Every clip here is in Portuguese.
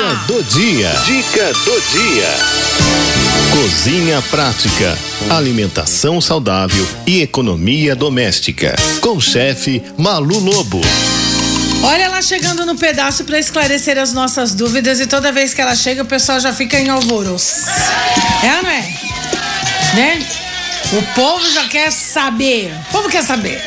Dica do dia. Dica do dia. Cozinha prática, alimentação saudável e economia doméstica. Com o chefe Malu Lobo. Olha ela chegando no pedaço para esclarecer as nossas dúvidas e toda vez que ela chega o pessoal já fica em alvoroço. É não é? Né? O povo já quer saber. O povo quer saber.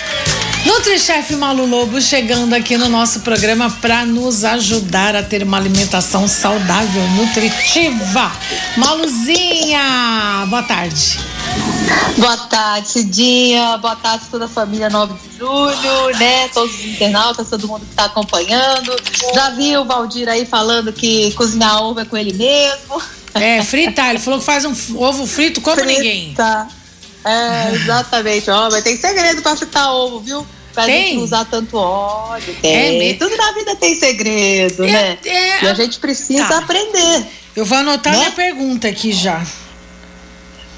Nutrichef Malu Lobo chegando aqui no nosso programa para nos ajudar a ter uma alimentação saudável, nutritiva. Maluzinha, boa tarde. Boa tarde, Cidinha. Boa tarde toda a família 9 de julho, né? Todos os internautas, todo mundo que está acompanhando. Já viu o Valdir aí falando que cozinhar ovo é com ele mesmo. É, fritar. Ele falou que faz um ovo frito como Frita. ninguém. É, exatamente. Ó, mas tem segredo para fritar ovo, viu? Pra tem? gente não usar tanto óleo. Tem. É Tudo na vida tem segredo, é, né? É, e a gente precisa tá. aprender. Eu vou anotar né? minha pergunta aqui já.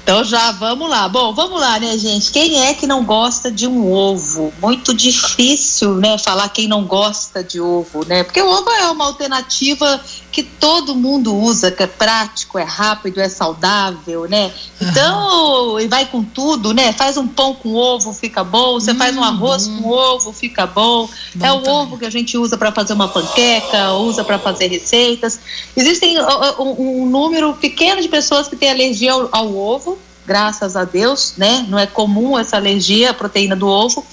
Então já vamos lá. Bom, vamos lá, né, gente? Quem é que não gosta de um ovo? Muito difícil, né, falar quem não gosta de ovo, né? Porque o ovo é uma alternativa que todo mundo usa, que é prático, é rápido, é saudável, né? Então, uhum. e vai com tudo, né? Faz um pão com ovo, fica bom. Você hum, faz um arroz com ovo, fica bom. bom é o também. ovo que a gente usa para fazer uma panqueca, usa para fazer receitas. Existem um, um número pequeno de pessoas que têm alergia ao, ao ovo graças a Deus, né? Não é comum essa alergia à proteína do ovo.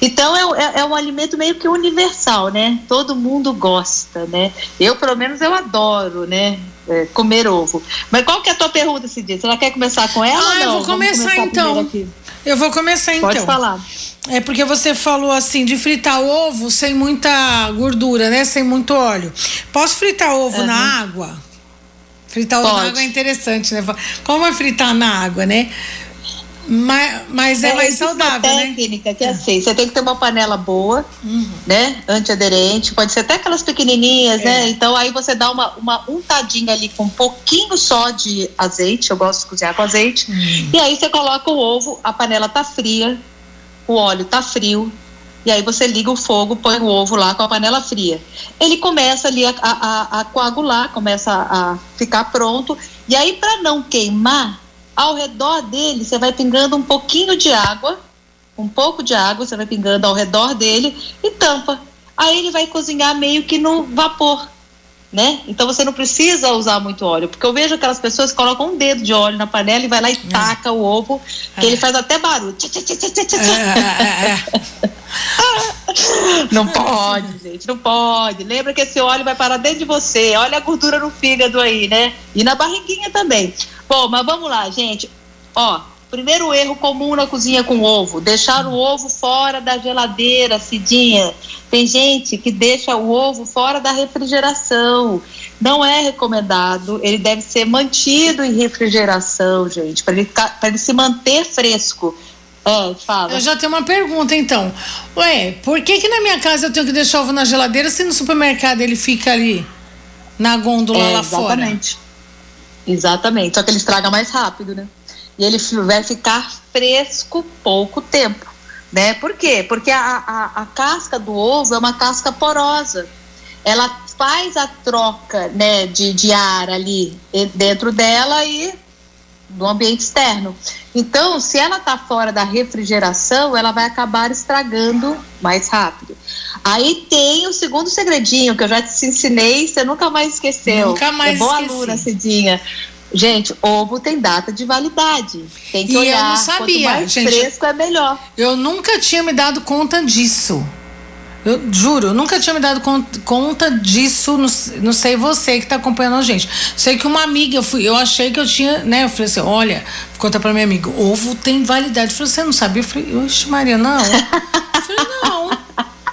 Então é, é, é, um alimento meio que universal, né? Todo mundo gosta, né? Eu, pelo menos, eu adoro, né? É, comer ovo. Mas qual que é a tua pergunta, Cidinha? Você quer começar com ela ah, eu vou começar, então. Eu vou começar então. Pode falar. É porque você falou assim de fritar ovo sem muita gordura, né? Sem muito óleo. Posso fritar ovo uhum. na água? Fritar Pode. na água é interessante, né? Como é fritar na água, né? Mas, mas é, é mais saudável, uma né? técnica que é assim, você tem que ter uma panela boa, uhum. né? Antiaderente, pode ser até aquelas pequenininhas, né? é. né? Então aí você dá uma, uma untadinha ali com um pouquinho só de azeite, eu gosto de cozinhar com azeite, uhum. e aí você coloca o ovo, a panela tá fria, o óleo tá frio, e aí você liga o fogo, põe o ovo lá com a panela fria. Ele começa ali a, a, a coagular, começa a, a ficar pronto. E aí, para não queimar, ao redor dele você vai pingando um pouquinho de água, um pouco de água, você vai pingando ao redor dele e tampa. Aí ele vai cozinhar meio que no vapor né? Então você não precisa usar muito óleo, porque eu vejo aquelas pessoas que colocam um dedo de óleo na panela e vai lá e é. taca o ovo, que é. ele faz até barulho. não pode, gente, não pode. Lembra que esse óleo vai parar dentro de você. Olha a gordura no fígado aí, né? E na barriguinha também. Bom, mas vamos lá, gente. Ó, Primeiro erro comum na cozinha com ovo: deixar o ovo fora da geladeira, Cidinha. Tem gente que deixa o ovo fora da refrigeração. Não é recomendado. Ele deve ser mantido em refrigeração, gente, para ele, ele se manter fresco. É, fala. Eu já tenho uma pergunta, então. Ué, por que que na minha casa eu tenho que deixar o ovo na geladeira se no supermercado ele fica ali na gôndola é, lá exatamente. fora? Exatamente. Exatamente. Só que ele estraga mais rápido, né? E ele vai ficar fresco pouco tempo, né? Por quê? Porque a, a, a casca do ovo é uma casca porosa. Ela faz a troca, né, de, de ar ali dentro dela e do ambiente externo. Então, se ela está fora da refrigeração, ela vai acabar estragando mais rápido. Aí tem o segundo segredinho que eu já te ensinei, você nunca mais esqueceu. Nunca mais é boa esqueci. aluna, Cidinha. Gente, ovo tem data de validade. Tem que e olhar. Eu não sabia. Quanto mais gente, fresco é melhor. Eu nunca tinha me dado conta disso. Eu juro, eu nunca tinha me dado conta disso. Não, não sei você que está acompanhando a gente. Sei que uma amiga, eu, fui, eu achei que eu tinha, né? Eu falei assim: olha, conta para minha amiga, ovo tem validade. Eu falei, você não sabia? Eu falei, oxe, Maria, não. Eu falei, não.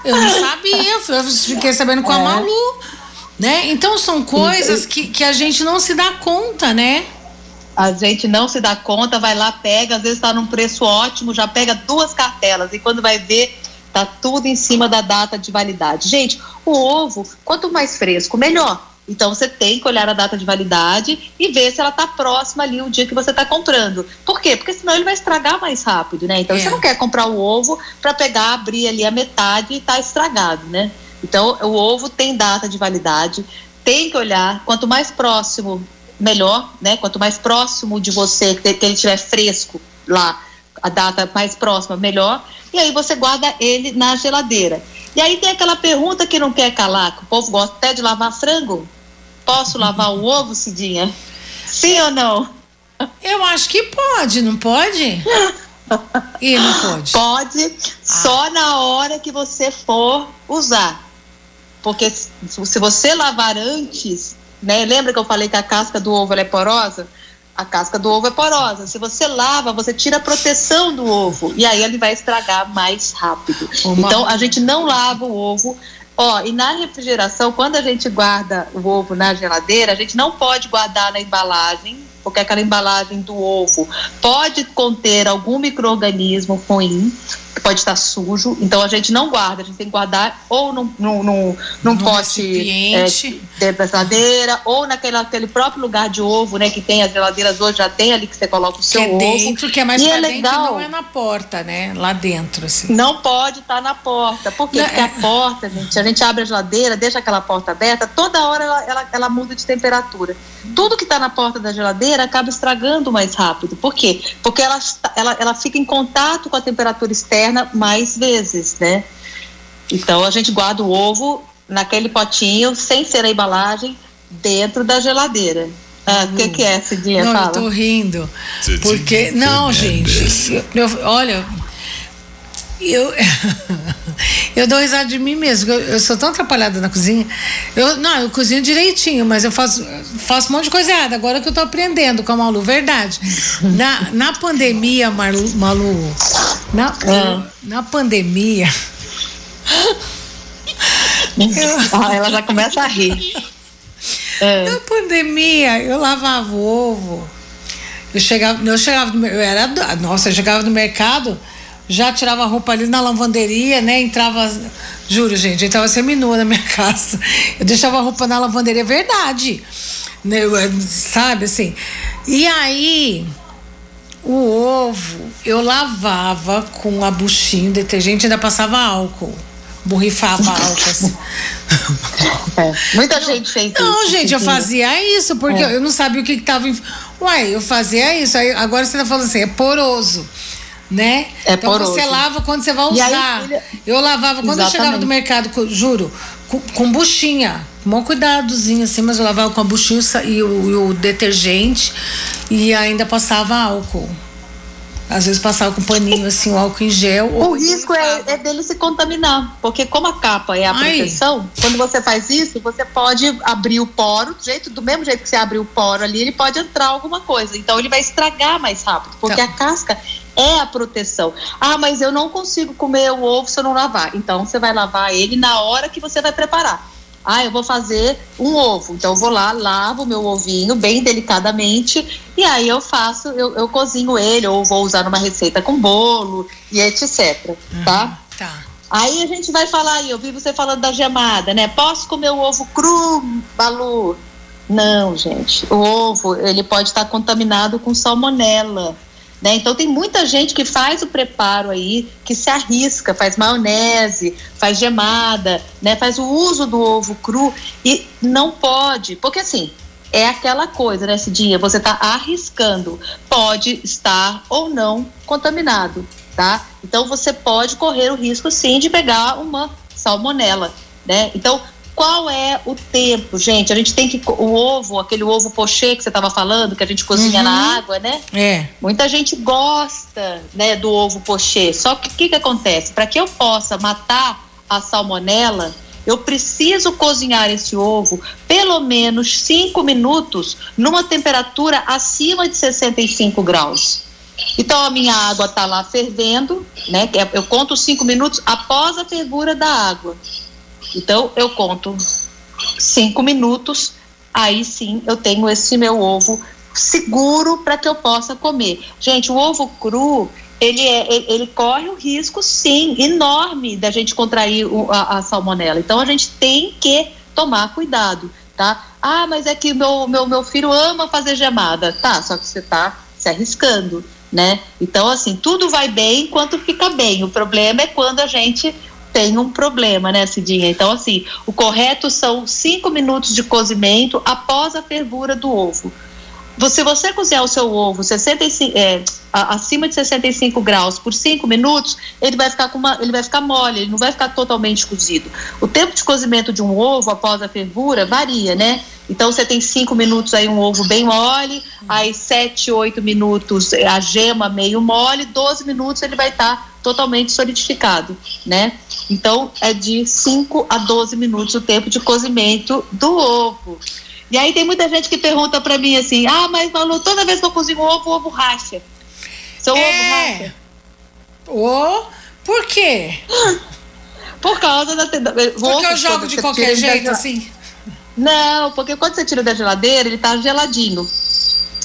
Eu não sabia. Eu fiquei sabendo com a é. Malu. Né? Então são coisas que, que a gente não se dá conta, né? A gente não se dá conta, vai lá, pega, às vezes está num preço ótimo, já pega duas cartelas e quando vai ver, tá tudo em cima da data de validade. Gente, o ovo, quanto mais fresco, melhor. Então você tem que olhar a data de validade e ver se ela está próxima ali o dia que você está comprando. Por quê? Porque senão ele vai estragar mais rápido, né? Então é. você não quer comprar o ovo para pegar, abrir ali a metade e tá estragado, né? Então, o ovo tem data de validade, tem que olhar, quanto mais próximo, melhor, né? Quanto mais próximo de você, que, ele estiver fresco lá, a data mais próxima, melhor. E aí você guarda ele na geladeira. E aí tem aquela pergunta que não quer calar, que o povo gosta até de lavar frango. Posso lavar o ovo, Cidinha? Sim ou não? Eu acho que pode, não pode? E não pode? Pode, ah. só na hora que você for usar. Porque se você lavar antes, né? Lembra que eu falei que a casca do ovo é porosa? A casca do ovo é porosa. Se você lava, você tira a proteção do ovo e aí ele vai estragar mais rápido. Uma... Então a gente não lava o ovo. Ó, e na refrigeração, quando a gente guarda o ovo na geladeira, a gente não pode guardar na embalagem, porque aquela embalagem do ovo pode conter algum microorganismo ruim pode estar sujo, então a gente não guarda, a gente tem que guardar ou num, num, num, num pote é, dentro da geladeira, ou naquele, naquele próprio lugar de ovo, né? Que tem as geladeiras hoje, já tem ali que você coloca o seu que é ovo. dentro, que é mais e é legal. não é na porta, né? Lá dentro, assim. Não pode estar na porta. Por quê? Não, Porque é... a porta, gente, a gente abre a geladeira, deixa aquela porta aberta, toda hora ela, ela, ela muda de temperatura. Tudo que está na porta da geladeira acaba estragando mais rápido. Por quê? Porque ela, ela, ela fica em contato com a temperatura externa mais vezes, né? Então a gente guarda o ovo naquele potinho, sem ser a embalagem, dentro da geladeira. Ah, o que, que é, Cidinha? Não, Fala. eu tô rindo. Porque. Não, gente. Eu, olha, eu. eu dou risada de mim mesmo. Eu, eu, sou tão atrapalhada na cozinha. Eu, não, eu cozinho direitinho, mas eu faço, faço um monte de coisa errada. Agora que eu tô aprendendo com a Malu, verdade. Na, na pandemia, Malu, Malu na, é. na pandemia. ah, ela já começa a rir. É. Na pandemia, eu lavava ovo. Eu chegava, eu chegava, eu era, nossa, eu chegava no mercado já tirava a roupa ali na lavanderia, né? Entrava, juro, gente, eu entrava seminua na minha casa. Eu deixava a roupa na lavanderia, verdade. Né? Sabe assim? E aí, o ovo eu lavava com a buchinha, detergente, ainda passava álcool. Borrifava álcool assim. É, muita gente fez isso. Não, gente, eu fazia isso, porque é. eu não sabia o que, que tava. Uai, eu fazia isso. Aí, agora você tá falando assim, é poroso né? É então poroso. você lava quando você vai usar. Aí, eu lavava quando Exatamente. eu chegava do mercado, juro, com, com buchinha. Com cuidadozinho assim, mas eu lavava com a buchinha e o, e o detergente e ainda passava álcool. Às vezes passava com paninho assim, o álcool em gel. O risco é, é, dele se contaminar, porque como a capa é a Ai. proteção, quando você faz isso, você pode abrir o poro, do, jeito, do mesmo jeito que você abre o poro ali, ele pode entrar alguma coisa. Então ele vai estragar mais rápido, porque então. a casca é a proteção. Ah, mas eu não consigo comer o ovo se eu não lavar. Então você vai lavar ele na hora que você vai preparar. Ah, eu vou fazer um ovo. Então eu vou lá, lavo o meu ovinho bem delicadamente e aí eu faço, eu, eu cozinho ele ou vou usar numa receita com bolo e etc. Uhum, tá? Tá. Aí a gente vai falar aí, eu vi você falando da gemada, né? Posso comer o ovo cru, Balu? Não, gente. O ovo, ele pode estar contaminado com salmonela. Né? Então tem muita gente que faz o preparo aí, que se arrisca, faz maionese, faz gemada, né? faz o uso do ovo cru e não pode, porque assim, é aquela coisa, né, Cidinha? Você está arriscando, pode estar ou não contaminado, tá? Então você pode correr o risco sim de pegar uma salmonela, né? Então qual é o tempo, gente? A gente tem que. O ovo, aquele ovo pochê que você estava falando, que a gente cozinha uhum. na água, né? É. Muita gente gosta né, do ovo pochê. Só que o que, que acontece? Para que eu possa matar a salmonela, eu preciso cozinhar esse ovo pelo menos 5 minutos numa temperatura acima de 65 graus. Então a minha água está lá fervendo, né? Eu conto 5 minutos após a fervura da água. Então, eu conto cinco minutos, aí sim eu tenho esse meu ovo seguro para que eu possa comer. Gente, o ovo cru, ele, é, ele, ele, corre o risco, sim, enorme da gente contrair o, a, a, salmonela. Então, a gente tem que tomar cuidado, tá? Ah, mas é que meu, meu, meu filho ama fazer gemada. Tá, só que você tá se arriscando, né? Então, assim, tudo vai bem enquanto fica bem. O problema é quando a gente tem um problema, né, Cidinha? Então, assim, o correto são cinco minutos de cozimento após a fervura do ovo. Se você cozinhar o seu ovo 65, é, acima de 65 graus por 5 minutos, ele vai ficar com uma, ele vai ficar mole, ele não vai ficar totalmente cozido. O tempo de cozimento de um ovo após a fervura varia, né? Então você tem 5 minutos aí um ovo bem mole, aí 7, 8 minutos a gema meio mole, 12 minutos ele vai estar tá totalmente solidificado, né? Então é de 5 a 12 minutos o tempo de cozimento do ovo. E aí tem muita gente que pergunta para mim assim: ah, mas Malu, toda vez que eu cozinho ovo, o ovo racha. Seu é. ovo racha? Oh, por quê? Por causa da. Porque eu jogo de qualquer jeito, da... assim? Não, porque quando você tira da geladeira, ele tá geladinho.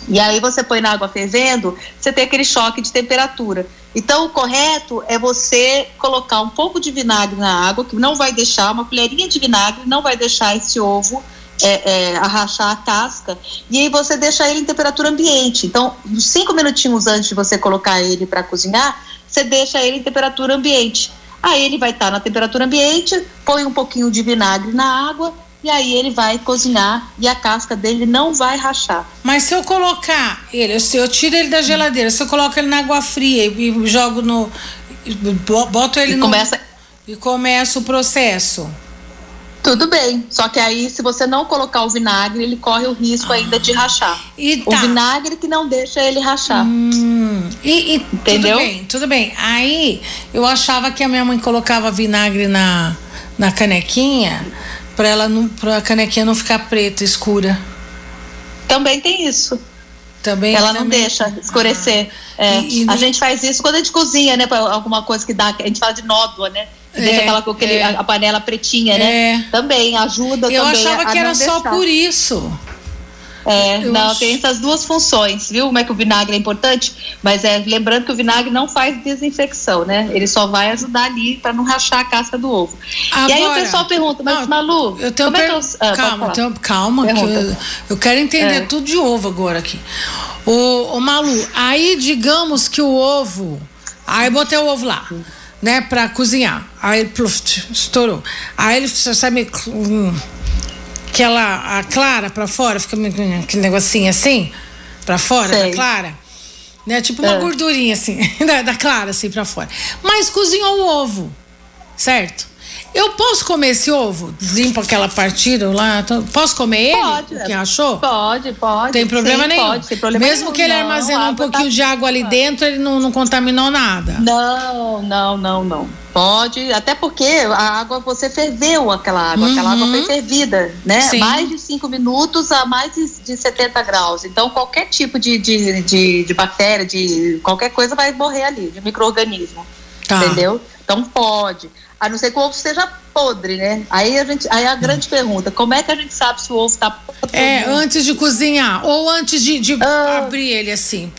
E aí você põe na água fervendo, você tem aquele choque de temperatura. Então, o correto é você colocar um pouco de vinagre na água, que não vai deixar, uma colherinha de vinagre, não vai deixar esse ovo é, é, arrachar a casca, e aí você deixa ele em temperatura ambiente. Então, cinco minutinhos antes de você colocar ele para cozinhar, você deixa ele em temperatura ambiente. Aí ele vai estar tá na temperatura ambiente, põe um pouquinho de vinagre na água e aí ele vai cozinhar e a casca dele não vai rachar. Mas se eu colocar ele, se eu tiro ele da geladeira, se eu coloco ele na água fria e jogo no boto ele e no começa e começa o processo. Tudo bem, só que aí se você não colocar o vinagre, ele corre o risco ah. ainda de rachar. E tá. O vinagre que não deixa ele rachar. Hum. E, e, Entendeu? Tudo bem, tudo bem. Aí eu achava que a minha mãe colocava vinagre na, na canequinha para ela não, para a canequinha não ficar preta, escura. Também tem isso. Também, ela não deixa escurecer. Ah. É, e, e a gente faz isso quando a gente cozinha, né? Pra alguma coisa que dá, a gente fala de nódoa, né? É, deixa aquela aquele, é. a panela pretinha, né? É. Também ajuda Eu também achava que era só por isso. É, eu não, acho... tem essas duas funções, viu? Como é que o vinagre é importante? Mas é lembrando que o vinagre não faz desinfecção, né? Ele só vai ajudar ali para não rachar a casca do ovo. Agora, e aí o pessoal pergunta, mas não, Malu, eu tenho como per... é que eu... Ah, calma, tenho... calma, que eu, eu, quero entender é. tudo de ovo agora aqui. O, o Malu, aí digamos que o ovo, aí botei o ovo lá né, para cozinhar. Aí pluf, estourou. Aí ele sabe aquela a clara para fora, fica aquele negocinho assim para fora Sei. da clara. Né? Tipo uma é. gordurinha assim, da, da clara assim para fora. Mas cozinhou o ovo, certo? Eu posso comer esse ovo? Limpo aquela partida lá? Posso comer ele? Pode. O que achou? Pode, pode. Tem problema sim, nenhum. Pode, tem problema Mesmo nenhum. que ele armazenou um pouquinho tá... de água ali dentro, ele não, não contaminou nada. Não, não, não, não. Pode, até porque a água, você ferveu aquela água, uhum. aquela água foi uhum. fervida, né? Sim. Mais de 5 minutos a mais de, de 70 graus. Então, qualquer tipo de, de, de, de bactéria, de qualquer coisa vai morrer ali, de microorganismo. Tá. Entendeu? Então pode a não ser que o ovo seja podre, né? Aí a gente, aí a grande pergunta, como é que a gente sabe se o ovo está podre? É, antes de cozinhar ou antes de, de ah, abrir ele assim,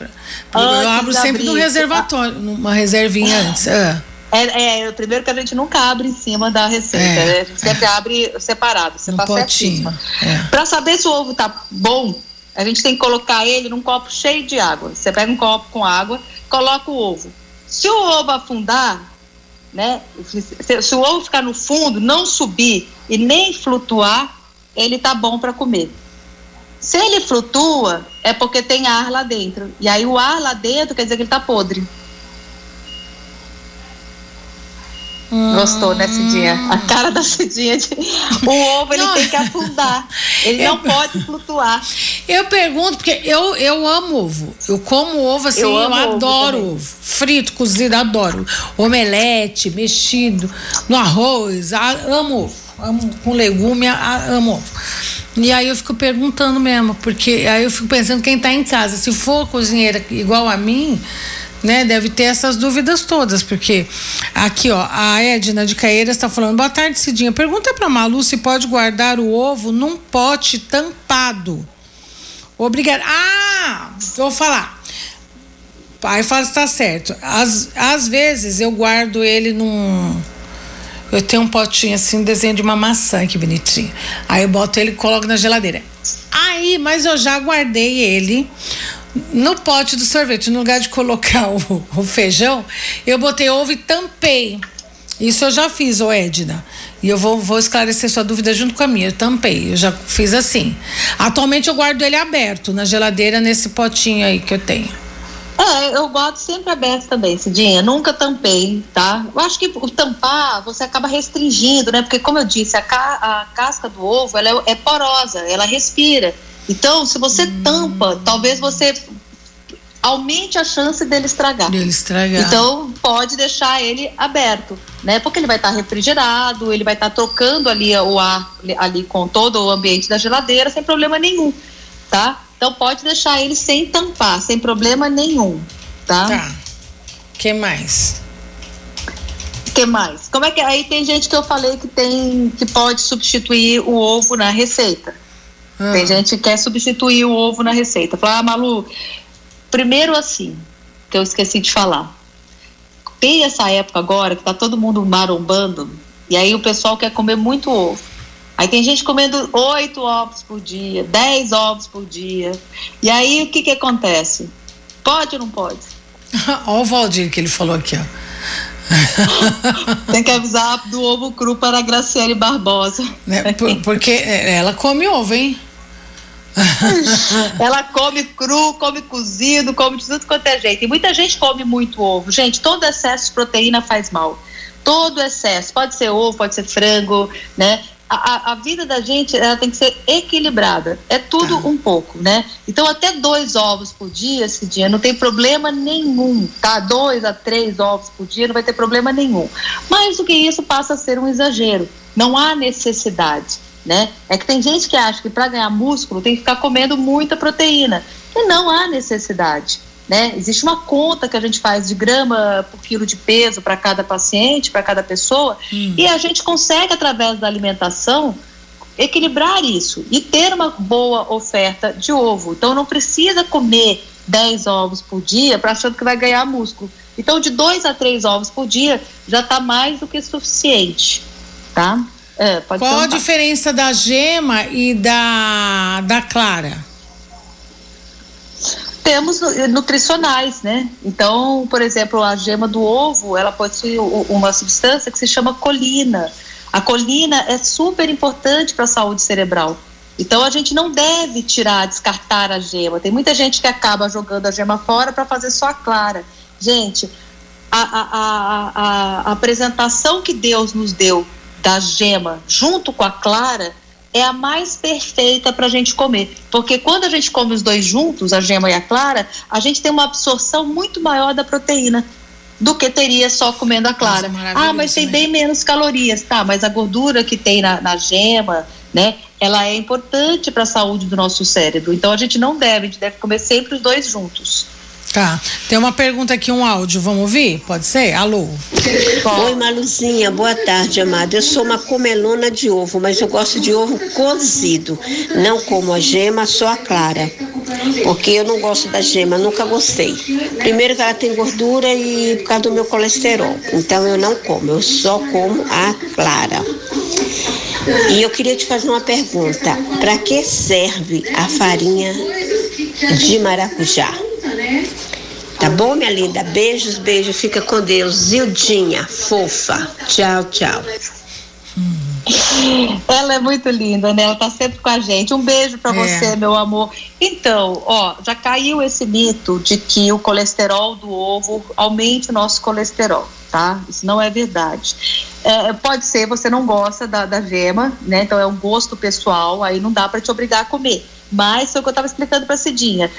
eu abro sempre abrir, no reservatório, numa reservinha antes. É. É, é, o primeiro que a gente nunca abre em cima da receita, é, né? A gente sempre abre separado, você tá certíssima. É. Para saber se o ovo tá bom, a gente tem que colocar ele num copo cheio de água. Você pega um copo com água, coloca o ovo. Se o ovo afundar, né? Se, se, o ovo ficar no fundo, não subir e nem flutuar, ele tá bom para comer. Se ele flutua, é porque tem ar lá dentro. E aí o ar lá dentro quer dizer que ele tá podre. Gostou, né, Cidinha? A cara da Cidinha. De... O ovo ele tem que afundar. Ele eu... não pode flutuar. Eu pergunto, porque eu, eu amo ovo. Eu como ovo assim, eu, eu adoro ovo, ovo. Frito, cozido, adoro. Omelete, mexido, no arroz, amo ovo. Amo com legume, amo ovo. E aí eu fico perguntando mesmo, porque aí eu fico pensando quem está em casa, se for cozinheira igual a mim, né? Deve ter essas dúvidas todas, porque aqui, ó, a Edna de Caeiras está falando: boa tarde, Cidinha. Pergunta para Malu se pode guardar o ovo num pote tampado. Obrigada. Ah, vou falar. Aí fala se tá certo. Às, às vezes eu guardo ele num. Eu tenho um potinho assim, desenho de uma maçã, que bonitinho. Aí eu boto ele e coloco na geladeira. Aí, mas eu já guardei ele no pote do sorvete, no lugar de colocar o, o feijão, eu botei ovo e tampei. Isso eu já fiz, ô Edna. E eu vou, vou esclarecer sua dúvida junto com a minha. Eu tampei, eu já fiz assim. Atualmente eu guardo ele aberto na geladeira, nesse potinho aí que eu tenho. É, eu guardo sempre aberto também, Cidinha. Nunca tampei, tá? Eu acho que o tampar você acaba restringindo, né? Porque, como eu disse, a, ca a casca do ovo ela é, é, porosa, ela respira. Então, se você hum. tampa, talvez você aumente a chance dele estragar. Dele estragar. Então, pode deixar ele aberto, né? Porque ele vai estar tá refrigerado, ele vai estar tá trocando ali o ar ali com todo o ambiente da geladeira sem problema nenhum, tá? Então pode deixar ele sem tampar, sem problema nenhum, tá? Tá. Que mais? que mais? Como é que aí tem gente que eu falei que tem que pode substituir o ovo na receita. Ah. Tem gente que quer substituir o ovo na receita. Fala, ah, Malu, primeiro assim, que eu esqueci de falar. Tem essa época agora que tá todo mundo marombando e aí o pessoal quer comer muito ovo. Aí tem gente comendo oito ovos por dia, dez ovos por dia. E aí o que que acontece? Pode ou não pode? Olha o Valdir que ele falou aqui, ó. Tem que avisar do ovo cru para a Graciele Barbosa. Né? Por, porque ela come ovo, hein? ela come cru, come cozido, come de tudo quanto é jeito. E muita gente come muito ovo. Gente, todo excesso de proteína faz mal. Todo excesso. Pode ser ovo, pode ser frango, né? a, a, vida da gente ela tem que ser equilibrada. É tudo tá. um pouco, né? Então, até dois ovos por dia, esse dia, não tem problema nenhum, tá? Dois a três ovos por dia não vai ter problema nenhum. Mais do que isso, passa a ser um exagero. Não há necessidade, né? É que tem gente que acha que para ganhar músculo tem que ficar comendo muita proteína. E não há necessidade. Né? Existe uma conta que a gente faz de grama por quilo de peso para cada paciente, para cada pessoa, hum. e a gente consegue, através da alimentação, equilibrar isso e ter uma boa oferta de ovo. Então, não precisa comer 10 ovos por dia para achando que vai ganhar músculo. Então, de 2 a 3 ovos por dia já está mais do que suficiente. Tá? É, Qual a diferença da gema e da, da clara? temos nutricionais, né? Então, por exemplo, a gema do ovo, ela possui uma substância que se chama colina. A colina é super importante para a saúde cerebral. Então a gente não deve tirar, descartar a gema. Tem muita gente que acaba jogando a gema fora para fazer só a clara. Gente, a, a, a, a, apresentação que Deus nos deu da gema junto com a clara é a mais perfeita para a gente comer. Porque quando a gente come os dois juntos, a gema e a clara, a gente tem uma absorção muito maior da proteína do que teria só comendo a clara. Nossa, ah, mas tem né? bem menos calorias, tá? Mas a gordura que tem na, na gema, né? Ela é importante para a saúde do nosso cérebro. Então a gente não deve, a gente deve comer sempre os dois juntos. Tá. Tem uma pergunta aqui, um áudio. Vamos ouvir? Pode ser? Alô? Oi, Maluzinha. Boa tarde, amada. Eu sou uma comelona de ovo, mas eu gosto de ovo cozido. Não como a gema, só a clara. Porque eu não gosto da gema, nunca gostei. Primeiro que ela tem gordura e por causa do meu colesterol. Então eu não como, eu só como a clara. E eu queria te fazer uma pergunta. Para que serve a farinha de maracujá? Tá bom, minha linda? Beijos, beijos. Fica com Deus. Zildinha, fofa. Tchau, tchau. Ela é muito linda, né? Ela tá sempre com a gente. Um beijo para é. você, meu amor. Então, ó, já caiu esse mito de que o colesterol do ovo aumente o nosso colesterol, tá? Isso não é verdade. É, pode ser, você não gosta da, da gema, né? Então é um gosto pessoal, aí não dá para te obrigar a comer. Mas foi o que eu estava explicando para a Cidinha.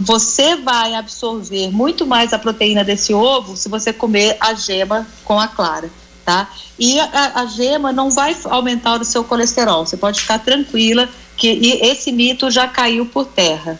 Você vai absorver muito mais a proteína desse ovo se você comer a gema com a clara, tá? E a, a gema não vai aumentar o seu colesterol. Você pode ficar tranquila que esse mito já caiu por terra.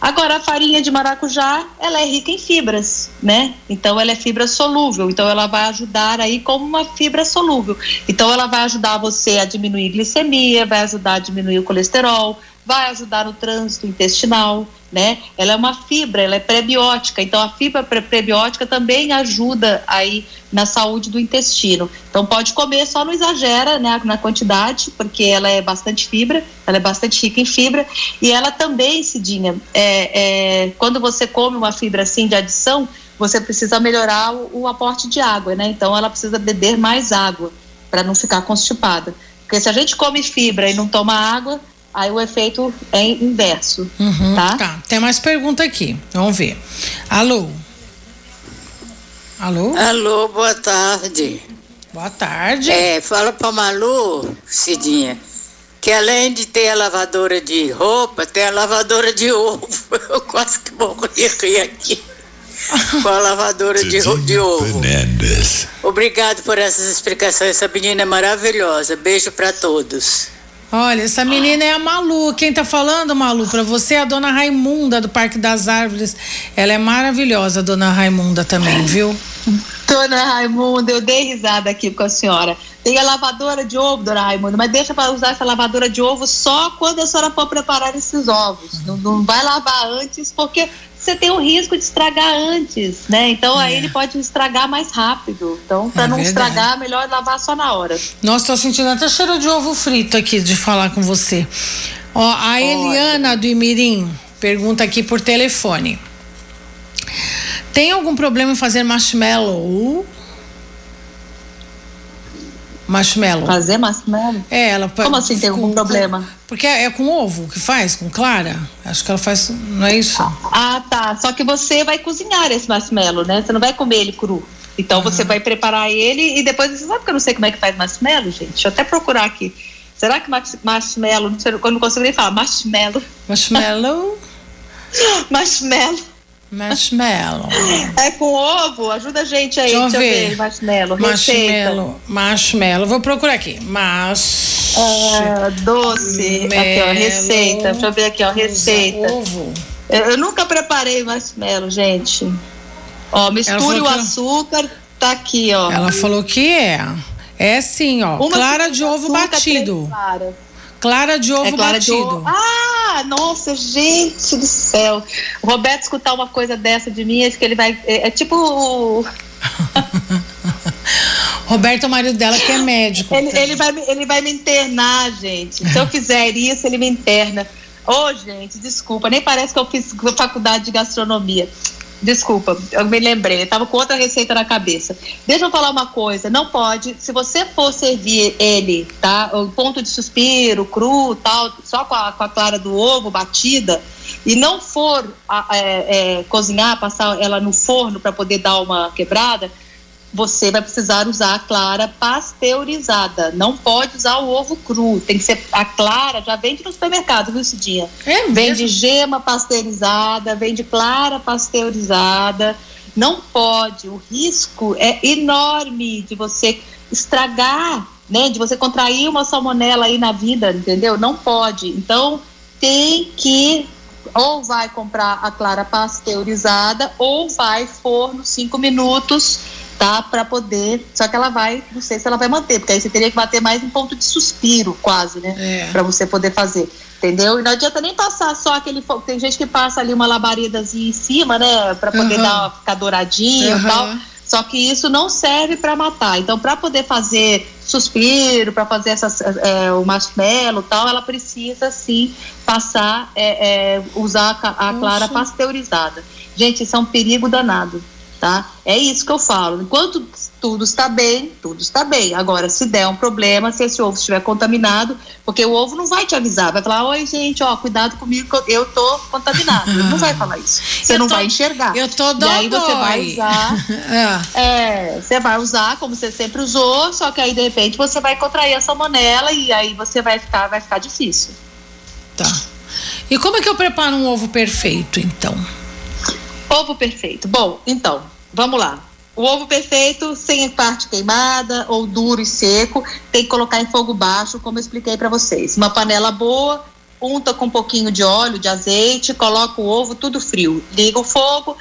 Agora, a farinha de maracujá, ela é rica em fibras, né? Então, ela é fibra solúvel. Então, ela vai ajudar aí como uma fibra solúvel. Então, ela vai ajudar você a diminuir glicemia, vai ajudar a diminuir o colesterol, vai ajudar no trânsito intestinal, né? Ela é uma fibra, ela é prebiótica, então a fibra prebiótica também ajuda aí na saúde do intestino. Então pode comer, só não exagera, né, na quantidade, porque ela é bastante fibra, ela é bastante rica em fibra e ela também, Cidinha, é, é, quando você come uma fibra assim de adição, você precisa melhorar o, o aporte de água, né? Então ela precisa beber mais água para não ficar constipada. Porque se a gente come fibra e não toma água, aí o efeito é inverso, Uhum, tá? tá. Tem mais pergunta aqui. Vamos ver. Alô? Alô? Alô, boa tarde. Boa tarde. É, fala pra Malu, Cidinha, que além de ter a lavadora de roupa, tem a lavadora de ovo. Eu quase que morri rir aqui. Com a lavadora de, de ovo. Fernandes. Obrigado por essas explicações. Essa menina é maravilhosa. Beijo pra todos. Olha, essa menina é a Malu. Quem tá falando, Malu, pra você é a dona Raimunda do Parque das Árvores. Ela é maravilhosa, dona Raimunda também, viu? Dona Raimunda, eu dei risada aqui com a senhora. Tem a lavadora de ovo, dona Raimunda, mas deixa para usar essa lavadora de ovo só quando a senhora for preparar esses ovos. Não, não vai lavar antes, porque você tem o risco de estragar antes, né? Então aí ele pode estragar mais rápido. Então, para É não verdade. estragar, é melhor lavar só na hora. Nossa, tô sentindo até cheiro de ovo frito aqui de falar com você. Ó, a Eliana do Imirim pergunta aqui por telefone. Tem algum problema em fazer marshmallow? Marshmallow. Fazer marshmallow? É, ela Como assim tem algum problema? Porque é, é com ovo que faz, com clara? Acho que ela faz, não é isso? Ah, tá. Só que você vai cozinhar esse marshmallow, né? Você não vai comer ele cru. Então você vai preparar ele e depois você sabe que eu não sei como é que faz marshmallow, gente. Deixa eu até procurar aqui. Será que marsh- marshmallow, eu não consigo nem falar, marshmallow, Marshmallow, marshmallow, marshmallow. é com ovo? Ajuda a gente aí, Deixa eu ver. ver, marshmallow. Marshmallow, marshmallow. Vou procurar aqui. Mas Ah, doce, aqui ó, receita, deixa eu ver aqui ó, receita. Ovo. Eu, eu nunca preparei marshmallow, gente. Ó, misture o que- açúcar, tá aqui ó. Ela falou que é. É sim, ó. Uma clara de ovo batido. três claras. Clara de ovo É clara de batido. ovo. Ah, nossa, gente do céu. O Roberto escutar uma coisa dessa de mim, acho que ele vai. É, é tipo. Roberto, o marido dela, que é médico. Ele, ele, vai, ele vai me internar, gente. Se eu fizer isso, ele me interna. Ô, gente, desculpa, nem parece que eu fiz faculdade de gastronomia. Desculpa, eu me lembrei, eu tava com outra receita na cabeça. Deixa eu falar uma coisa, não pode, se você for servir ele, tá? O ponto de suspiro, cru, tal, só com a, com a clara do ovo batida, e não for a- é, é, cozinhar, passar ela no forno para poder dar uma quebrada, você vai precisar usar a clara pasteurizada. Não pode usar o ovo cru. Tem que ser a clara, já vende no supermercado, viu, Cidinha? É mesmo? Vende gema pasteurizada, vende clara pasteurizada. Não pode. O risco é enorme de você estragar, né? De você contrair uma salmonela aí na vida, entendeu? Não pode. Então, tem que ou vai comprar a clara pasteurizada ou vai forno cinco minutos, tá? Para poder. Só que ela vai, não sei se ela vai manter, porque aí você teria que bater mais um ponto de suspiro, quase, né? É. Para você poder fazer. Entendeu? E não adianta nem passar só aquele. Tem gente que passa ali uma labaridazinha em cima, né? Para poder Aham. dar, ficar douradinho Aham. e tal. Só que isso não serve para matar. Então, para poder fazer suspiro, para fazer essas, é, o marshmallow e tal, ela precisa sim passar, é, é, usar a, a clara Nossa. pasteurizada. Gente, isso é um perigo danado, tá? É isso que eu falo. Enquanto tudo está bem, tudo está bem. Agora, se der um problema, se esse ovo estiver contaminado, porque o ovo não vai te avisar, vai falar, oi gente, ó, cuidado comigo, eu tô contaminado. Ele não vai falar isso. Você Eu não tô- vai enxergar. Eu tô E aí você vai dodói. usar Ah, é, você vai usar como você sempre usou, só que aí de repente você vai contrair a salmonela e aí você vai ficar, vai ficar difícil. tá. E como é que eu preparo um ovo perfeito, então? Ovo perfeito. Bom, então, vamos lá. O ovo perfeito, sem parte queimada ou duro e seco, tem que colocar em fogo baixo, como eu expliquei para vocês. Uma panela boa, unta com um pouquinho de óleo, de azeite, coloca o ovo tudo frio. Liga o fogo,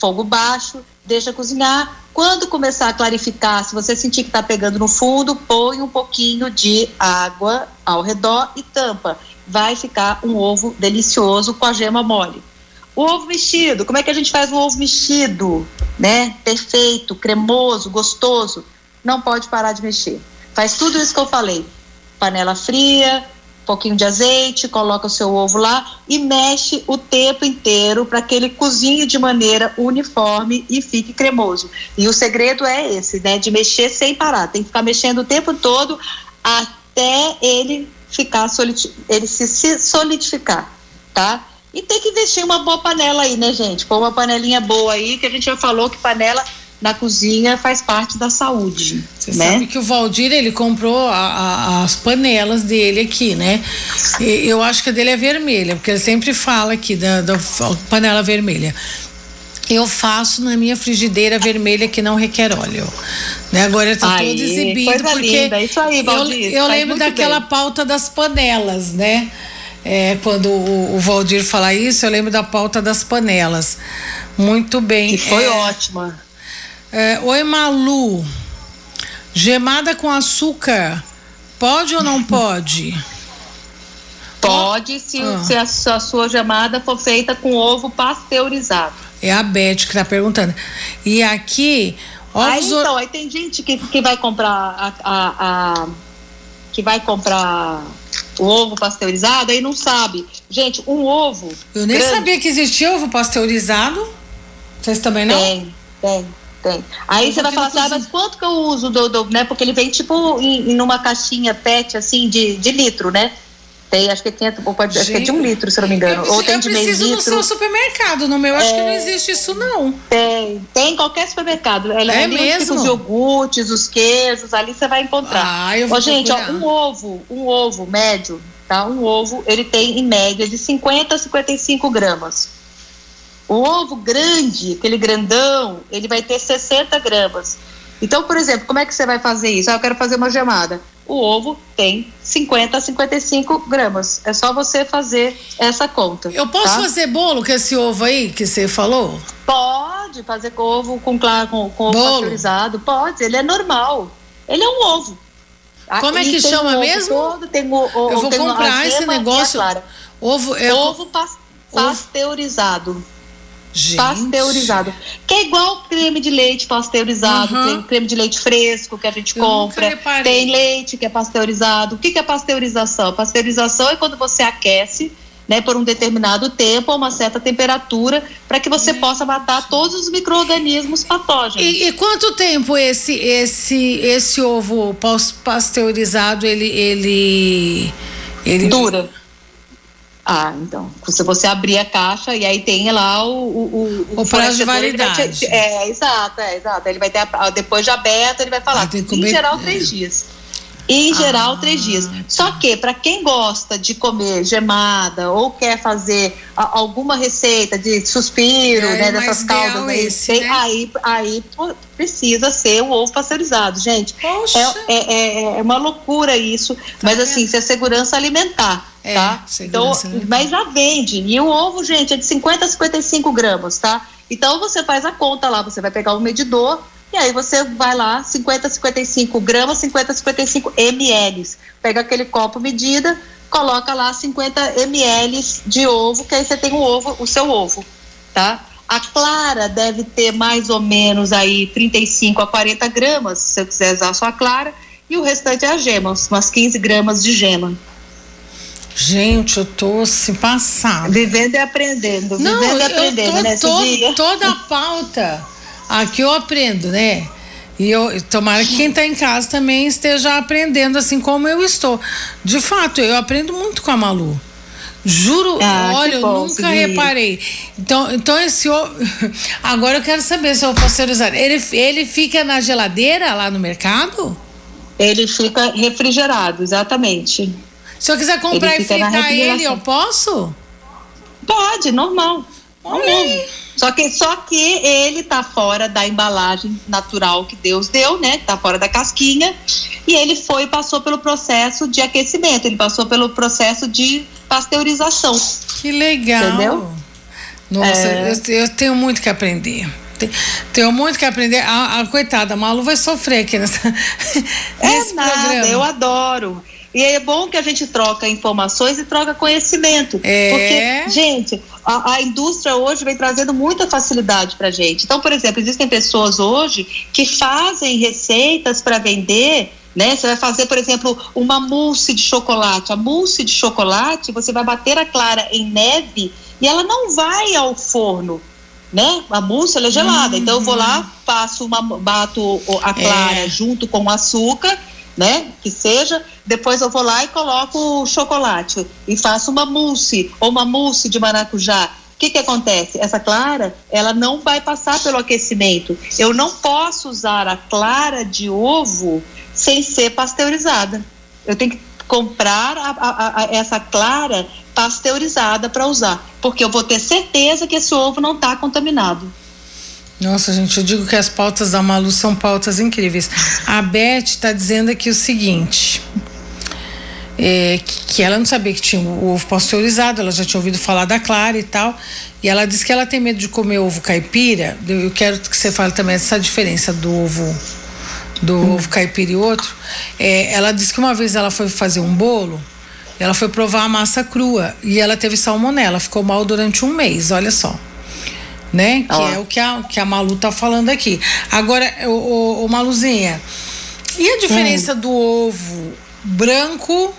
fogo baixo, deixa cozinhar. Quando começar a clarificar, se você sentir que está pegando no fundo, põe um pouquinho de água ao redor e tampa. Vai ficar um ovo delicioso com a gema mole. O ovo mexido, como é que a gente faz um ovo mexido, né? Perfeito, cremoso, gostoso. Não pode parar de mexer. Faz tudo isso que eu falei. Panela fria, pouquinho de azeite, coloca o seu ovo lá e mexe o tempo inteiro para que ele cozinhe de maneira uniforme e fique cremoso. E o segredo é esse, né? De mexer sem parar. Tem que ficar mexendo o tempo todo até ele ficar ele se solidificar, tá? E tem que investir uma boa panela aí, né, gente? Pôr uma panelinha boa aí, que a gente já falou que panela na cozinha faz parte da saúde. Você né? sabe que o Valdir, ele comprou a, a, as panelas dele aqui, né? E, eu acho que a dele é vermelha, porque ele sempre fala aqui da, da panela vermelha. Eu faço na minha frigideira vermelha que não requer óleo. Né? Agora está todo exibido porque linda. Isso aí, Valdir, eu, eu lembro daquela bem. pauta das panelas, né? É, quando o, o, Valdir fala isso, eu lembro da pauta das panelas. Muito bem. Que foi é, ótima. É, Oi, Malu. Gemada com açúcar, pode ou não pode? Pode, se, ah. se a, a, sua gemada for feita com ovo pasteurizado. É a Beth que está perguntando. E aqui. Ovos aí, então, aí tem gente que, que vai comprar a, a, a que vai comprar o ovo pasteurizado aí não sabe. Gente, um ovo. Eu nem grande, sabia que existia ovo pasteurizado. Vocês também não? Tem, tem. Tem. Aí você vai falar assim, ah, mas quanto que eu uso do, do né? Porque ele vem tipo em, em uma caixinha PET assim de, de litro, né? Tem, acho que tem, pode, acho que é de um litro, se não me engano. Eu, Ou tem eu de meio litro. no seu supermercado, no meu é, acho que não é. existe isso não. Tem, tem em qualquer supermercado. Ela é, é mesmo? Os iogurtes, os queijos, ali você vai encontrar. Ah, eu vou ó, gente, ó, um ovo, um ovo médio, tá? Um ovo, ele tem em média de 50 a 55 gramas. O ovo grande, aquele grandão, ele vai ter 60 gramas. Então, por exemplo, como é que você vai fazer isso? Ah, eu quero fazer uma gemada. O ovo tem 50 a 55 gramas. É só você fazer essa conta. Eu posso tá? fazer bolo com esse ovo aí que você falou? Pode fazer com ovo com, claro, com, com ovo pasteurizado. Pode, ele é normal. Ele é um ovo. Como é que chama mesmo? Todo, tem o, o, eu vou comprar esse negócio. Ovo, eu... ovo pasteurizado. Gente. pasteurizado. Que é igual creme de leite pasteurizado, uhum. tem creme de leite fresco que a gente Eu compra, tem leite que é pasteurizado. O que, que é pasteurização? Pasteurização é quando você aquece né, por um determinado tempo a uma certa temperatura para que você possa matar todos os micro-organismos patógenos. E, e, quanto tempo esse esse esse ovo pasteurizado ele ele ele dura? Ah, então. Se você abrir a caixa e aí tem lá o. O, o, o prazo de validade. Te, é, exato, é, exato. Ele vai ter. A, depois de aberto, ele vai falar. Em geral, três dias. Em geral, ah, três dias. Só que, para quem gosta de comer gemada ou quer fazer a, alguma receita de suspiro, é, né, dessas caldas aí, esse, né? aí, aí precisa ser o ovo pasteurizado, gente. É, é, é, é uma loucura isso. Tá mas, vendo? assim, isso é segurança alimentar. É, tá? Então, mas já vende. E o ovo, gente, é de 50 a 55 gramas, tá? Então você faz a conta lá, você vai pegar o medidor e aí você vai lá, 50 a 55 gramas, 50 a 55 ml. Pega aquele copo medida, coloca lá 50 ml de ovo, que aí você tem o ovo, o seu ovo, tá? A clara deve ter mais ou menos aí 35 a 40 gramas, se você quiser usar a sua clara, e o restante é a gema, umas 15 gramas de gema. Gente, eu tô se passando. Vivendo e aprendendo. Não, vivendo e aprendendo, tô, né? Todo, toda a pauta aqui eu aprendo, né? E eu tomara que quem está em casa também esteja aprendendo assim como eu estou. De fato, eu aprendo muito com a Malu. Juro, ah, olha, bom, eu nunca reparei. Então, então esse agora eu quero saber se eu posso usar. Ele ele fica na geladeira lá no mercado? Ele fica refrigerado, exatamente. Se eu quiser comprar e fritar ele, eu posso? Pode, normal. Normal. Só que, só que ele tá fora da embalagem natural que Deus deu, né? Tá fora da casquinha. E ele foi passou pelo processo de aquecimento, ele passou pelo processo de pasteurização. Que legal. Entendeu? Nossa, é... eu, eu tenho muito que aprender. Tenho muito que aprender. A, a coitada, a Malu vai sofrer aqui nessa, é nesse nada, programa. Eu adoro. E é bom que a gente troca informações e troca conhecimento. É. Porque, gente, a, a indústria hoje vem trazendo muita facilidade para gente. Então, por exemplo, existem pessoas hoje que fazem receitas para vender né? Você vai fazer, por exemplo, uma mousse de chocolate. A mousse de chocolate, você vai bater a clara em neve e ela não vai ao forno, né? A mousse ela é gelada. Uhum. Então eu vou lá, faço uma bato a clara é. junto com o açúcar, né? Que seja. Depois eu vou lá e coloco o chocolate e faço uma mousse ou uma mousse de maracujá. O que, que acontece? Essa clara, ela não vai passar pelo aquecimento. Eu não posso usar a clara de ovo sem ser pasteurizada. Eu tenho que comprar a, a, a, essa clara pasteurizada para usar, porque eu vou ter certeza que esse ovo não está contaminado. Nossa, gente, eu digo que as pautas da Malu são pautas incríveis. A Beth está dizendo aqui o seguinte. É, que, ela não sabia que tinha o ovo pasteurizado, ela já tinha ouvido falar da Clara e tal. E ela disse que ela tem medo de comer ovo caipira. Eu quero que você fale também essa diferença do ovo do hum. ovo caipira e outro. É, ela disse que uma vez ela foi fazer um bolo, ela foi provar a massa crua e ela teve salmonela, ficou mal durante um mês, olha só. Né? Que é o que a, que a Malu tá falando aqui. Agora, o, o, Maluzinha, e a diferença hum. do ovo branco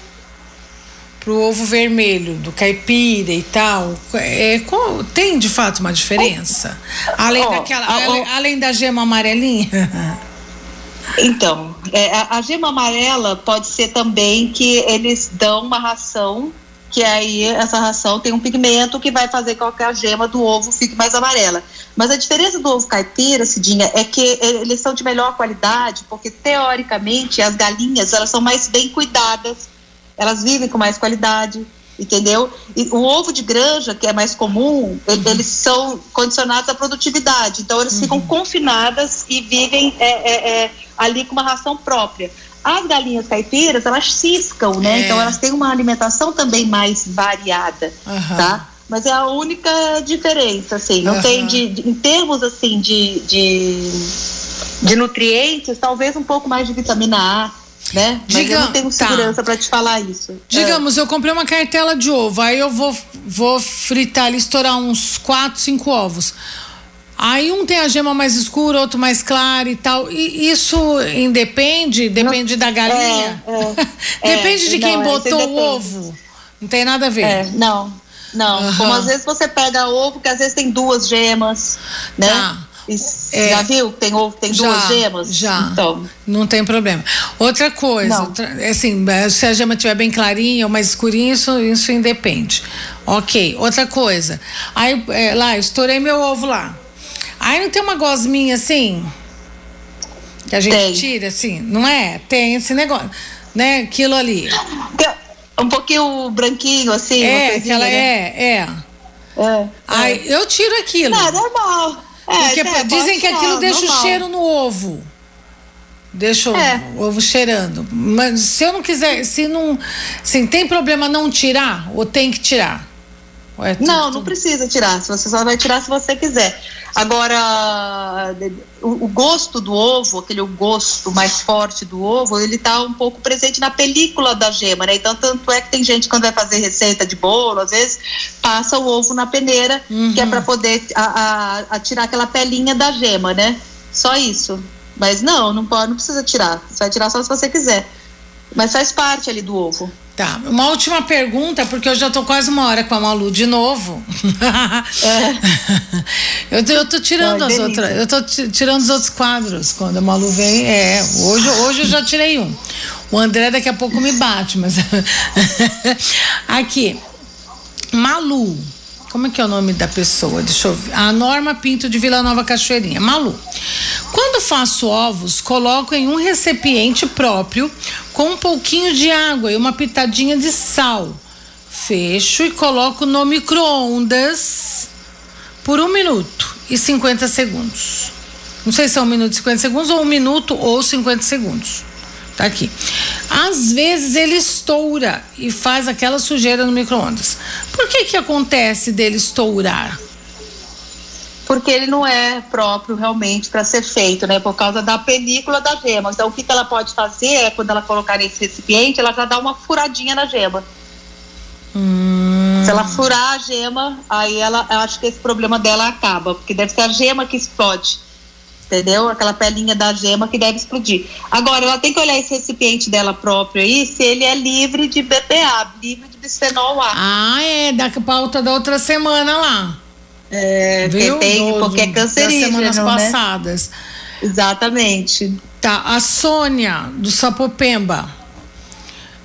pro ovo vermelho, do caipira e tal, é, qual, tem de fato uma diferença? Além, oh, daquela, oh, além, além da gema amarelinha? Então, é, a, a gema amarela pode ser também que eles dão uma ração, que aí essa ração tem um pigmento que vai fazer com que a gema do ovo fique mais amarela. Mas a diferença do ovo caipira, Cidinha, é que eles são de melhor qualidade, porque teoricamente as galinhas elas são mais bem cuidadas, elas vivem com mais qualidade entendeu? E o ovo de granja, que é mais comum, uhum. eles são condicionados à produtividade, então eles uhum. ficam confinadas e vivem é, é, é, ali com uma ração própria. As galinhas caipiras, elas ciscam, né? É. Então elas têm uma alimentação também mais variada, uhum. tá? Mas é a única diferença, assim. Não tem de, de, em termos assim de, de, de nutrientes, talvez um pouco mais de vitamina A, né? Mas eu não tenho tá. segurança tá. para te falar isso. Digamos, é. eu comprei uma cartela de ovo, aí eu vou, vou fritar ali, estourar uns 4, 5 ovos. Aí um tem a gema mais escura, outro mais clara e tal. E isso independe? Depende não, da galinha? É, é, depende de quem não, botou o ovo. Não tem nada a ver. É, não, não. Uhum. Como às vezes você pega ovo, que às vezes tem duas gemas, né? Tá. É, já viu? Tem, tem já, duas gemas? Já. Então. Não tem problema. Outra coisa, outra, assim, se a gema estiver bem clarinha ou mais escurinha, isso, isso independe. Ok. Outra coisa. Aí, é, lá, estourei meu ovo lá. Aí não tem uma gosminha assim? Que a gente tem. tira, assim? Não é? Tem esse negócio. Né? Aquilo ali. Um pouquinho branquinho, assim. É, aquela né? é, é. É. Aí é. eu tiro aquilo. Não, é normal. É, Porque é, dizem que aquilo deixa normal. o cheiro no ovo. Deixa o é. ovo cheirando. Mas se eu não quiser, se não. Assim, tem problema não tirar? Ou tem que tirar? É tudo, não, não precisa tirar. Se você só vai tirar se você quiser. Agora, o, o, gosto do ovo, aquele gosto mais forte do ovo, ele está um pouco presente na película da gema, né? Então, tanto é que tem gente quando vai fazer receita de bolo, às vezes passa o ovo na peneira, uhum. que é para uhum. poder a, a, a tirar aquela pelinha da gema, né? Só isso. Mas não, não pode, não precisa tirar. Você vai tirar só se você quiser. Mas faz parte ali do ovo. Tá, uma última pergunta, porque eu já tô quase uma hora com a Malu de novo. É. eu, tô, eu tô tirando Não, as outras, eu tô tirando os outros quadros quando a Malu vem. É, hoje, hoje eu já tirei um. O André daqui a pouco me bate, mas. Aqui. Malu. Como é que é o nome da pessoa? Deixa eu ver. A Norma Pinto de Vila Nova Cachoeirinha. Malu. Quando faço ovos, coloco em um recipiente próprio com um pouquinho de água e uma pitadinha de sal. Fecho e coloco no micro-ondas por um minuto e 50 segundos. Não sei se é um minuto e 50 segundos ou um minuto ou 50 segundos. Tá aqui. Às vezes ele estoura e faz aquela sujeira no micro-ondas. Por que que acontece dele estourar? Porque ele não é próprio realmente para ser feito, né? Por causa da película da gema. Então, o que, que ela pode fazer é, quando ela colocar nesse recipiente, ela já dá uma furadinha na gema. Hum. Se ela furar a gema, aí ela, eu acho que esse problema dela acaba, porque deve ser a gema que explode entendeu? Aquela pelinha da gema que deve explodir. Agora, ela tem que olhar esse recipiente dela próprio aí, se ele é livre de BPA, livre de bisfenol A. Ah, é, da pauta da outra semana lá. É, Viu? que tem, Do- porque é do- Das cancerígeno, semanas né? passadas. Exatamente. Tá, a Sônia, do Sapopemba.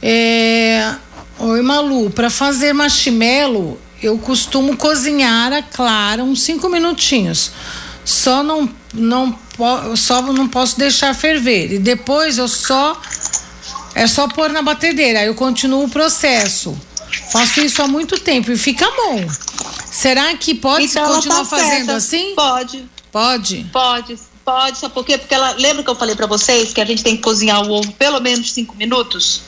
É... Oi, Malu, para fazer marshmallow, eu costumo cozinhar a clara uns cinco minutinhos. Só não, não, só não posso deixar ferver. E depois eu só. É só pôr na batedeira. Aí eu continuo o processo. Faço isso há muito tempo e fica bom. Será que pode Então continuar tá fazendo certa. assim? Pode, Pode. pode, pode. Sabe por quê? Porque ela. Lembra que eu falei pra vocês que a gente tem que cozinhar o ovo pelo menos cinco minutos?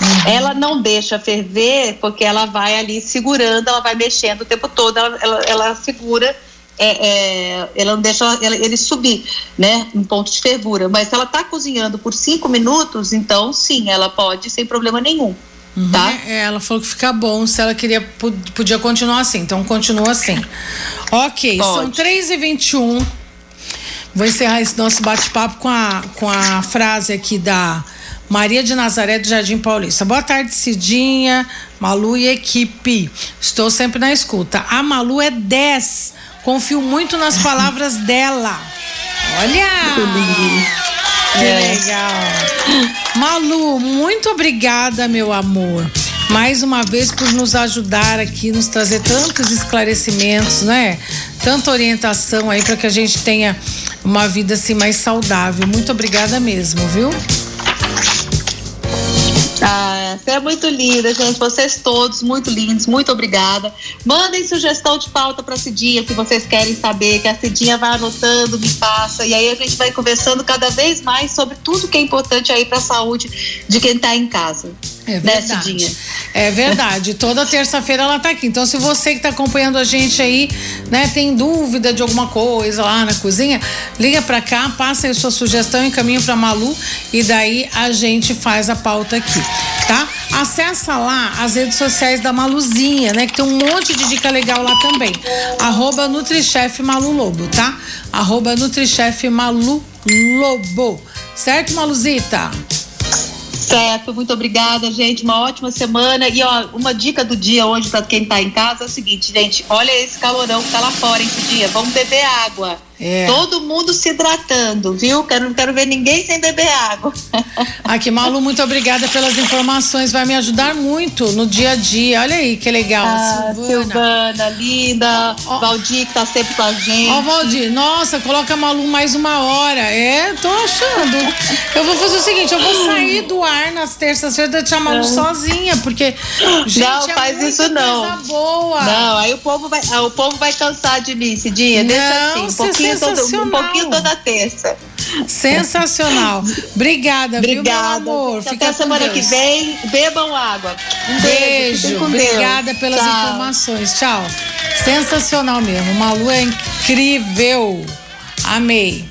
Uhum. Ela não deixa ferver porque ela vai ali segurando, ela vai mexendo o tempo todo, ela, ela, ela segura, é, é, ela não deixa ela- ele subir, né, em ponto de fervura. Mas se ela tá cozinhando por cinco minutos, então sim, ela pode sem problema nenhum, tá? É, ela falou que fica bom se ela queria podia continuar assim, então continua assim. Ok, são Pode. 3h21. Vou encerrar esse nosso bate-papo com a, com a frase aqui da Maria de Nazaré do Jardim Paulista. Boa tarde, Cidinha, Malu e equipe. Estou sempre na escuta. A Malu é 10. Confio muito nas palavras dela. Olha! Que É. legal. Malu, muito obrigada, meu amor. Mais uma vez por nos ajudar aqui, nos trazer tantos esclarecimentos, né? Tanta orientação aí para que a gente tenha uma vida assim mais saudável. Muito obrigada mesmo, viu? Ah, você é muito linda, gente. Vocês todos muito lindos, muito obrigada. Mandem sugestão de pauta para Cidinha que vocês querem saber, que a Cidinha vai anotando, me passa. E aí a gente vai conversando cada vez mais sobre tudo que é importante aí para a saúde de quem está em casa. É verdade. É verdade. Toda terça-feira ela tá aqui. Então, se você que está acompanhando a gente aí, né, tem dúvida de alguma coisa lá na cozinha, liga para cá, passa aí sua sugestão, encaminha para Malu e daí a gente faz a pauta aqui, tá? Acessa lá as redes sociais da Maluzinha, né, que tem um monte de dica legal lá também. Arroba Nutrichef Malu Lobo, tá? Arroba Nutrichef Malu Lobo. Certo, Maluzita? Certo, muito obrigada, gente. Uma ótima semana. E ó, uma dica do dia hoje para quem tá em casa é o seguinte, gente: olha esse calorão que tá lá fora esse dia. Vamos beber água. É. Todo mundo se hidratando, viu? Quero, não quero ver ninguém sem beber água. Aqui, Malu, muito obrigada pelas informações. Vai me ajudar muito no dia a dia. Olha aí que legal. Ah, Silvana. Silvana, linda, Ó. Valdir que tá sempre com a gente. Ó, Valdir, nossa, coloca a Malu mais uma hora. É, tô achando. Eu vou fazer o seguinte: eu vou sair do ar nas terças-feiras deixar a Malu sozinha, porque. Gente, não, é faz isso não. Boa. Não, aí o povo vai, o povo vai cansar de mim, Cidinha. Deixa Não, assim, isso um é pouquinho, todo, um pouquinho toda terça. Sensacional. Obrigada, Obrigada. viu, meu amor? Fica Até com semana Deus. que vem. Bebam água. Um beijo. Beijo, com Deus. obrigada pelas Tchau. informações. Tchau. Sensacional mesmo. Malu é incrível. Amei.